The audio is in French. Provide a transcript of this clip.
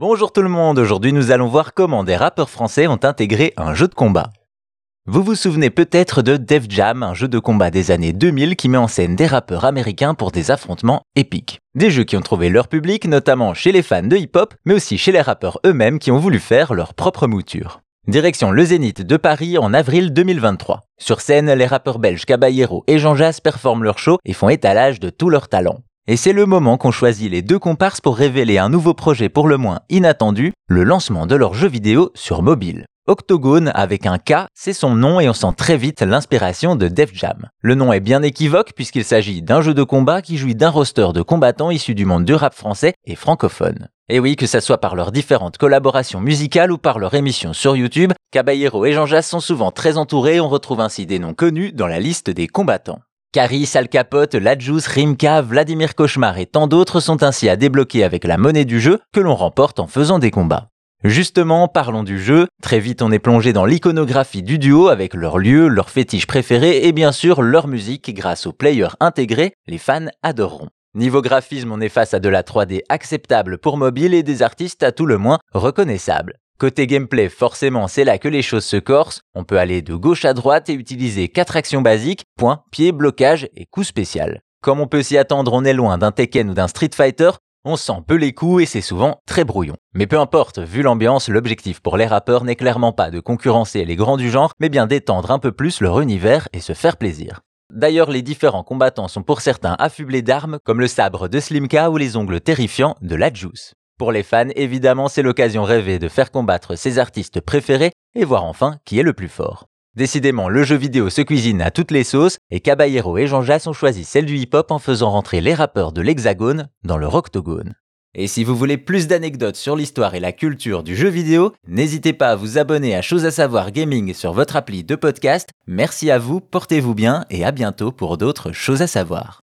Bonjour tout le monde, aujourd'hui nous allons voir comment des rappeurs français ont intégré un jeu de combat. Vous vous souvenez peut-être de Def Jam, un jeu de combat des années 2000 qui met en scène des rappeurs américains pour des affrontements épiques. Des jeux qui ont trouvé leur public, notamment chez les fans de hip-hop, mais aussi chez les rappeurs eux-mêmes qui ont voulu faire leur propre mouture. Direction le Zénith de Paris en avril 2023. Sur scène, les rappeurs belges Caballero et Jean Jass performent leur show et font étalage de tout leur talent. Et c'est le moment qu'ont choisi les deux comparses pour révéler un nouveau projet pour le moins inattendu, le lancement de leur jeu vidéo sur mobile. Octogone avec un K, c'est son nom et on sent très vite l'inspiration de Def Jam. Le nom est bien équivoque puisqu'il s'agit d'un jeu de combat qui jouit d'un roster de combattants issus du monde du rap français et francophone. Et oui, que ce soit par leurs différentes collaborations musicales ou par leur émission sur YouTube, Caballero et Jean Jass sont souvent très entourés et on retrouve ainsi des noms connus dans la liste des combattants. Caris, Al Capote, Ladjous, Rimka, Vladimir Cauchemar et tant d'autres sont ainsi à débloquer avec la monnaie du jeu que l'on remporte en faisant des combats. Justement, parlons du jeu. Très vite, on est plongé dans l'iconographie du duo avec leurs lieux, leurs fétiches préférés et bien sûr leur musique grâce aux players intégrés, les fans adoreront. Niveau graphisme, on est face à de la 3D acceptable pour mobile et des artistes à tout le moins reconnaissables. Côté gameplay, forcément, c'est là que les choses se corsent. On peut aller de gauche à droite et utiliser quatre actions basiques, point, pied, blocage et coup spécial. Comme on peut s'y attendre, on est loin d'un Tekken ou d'un Street Fighter, on sent peu les coups et c'est souvent très brouillon. Mais peu importe, vu l'ambiance, l'objectif pour les rappeurs n'est clairement pas de concurrencer les grands du genre, mais bien d'étendre un peu plus leur univers et se faire plaisir. D'ailleurs, les différents combattants sont pour certains affublés d'armes, comme le sabre de Slimka ou les ongles terrifiants de la Juice. Pour les fans, évidemment, c'est l'occasion rêvée de faire combattre ses artistes préférés et voir enfin qui est le plus fort. Décidément, le jeu vidéo se cuisine à toutes les sauces et Caballero et Jean Jass ont choisi celle du hip-hop en faisant rentrer les rappeurs de l'Hexagone dans leur octogone. Et si vous voulez plus d'anecdotes sur l'histoire et la culture du jeu vidéo, n'hésitez pas à vous abonner à Chose à savoir gaming sur votre appli de podcast. Merci à vous, portez-vous bien et à bientôt pour d'autres choses à savoir.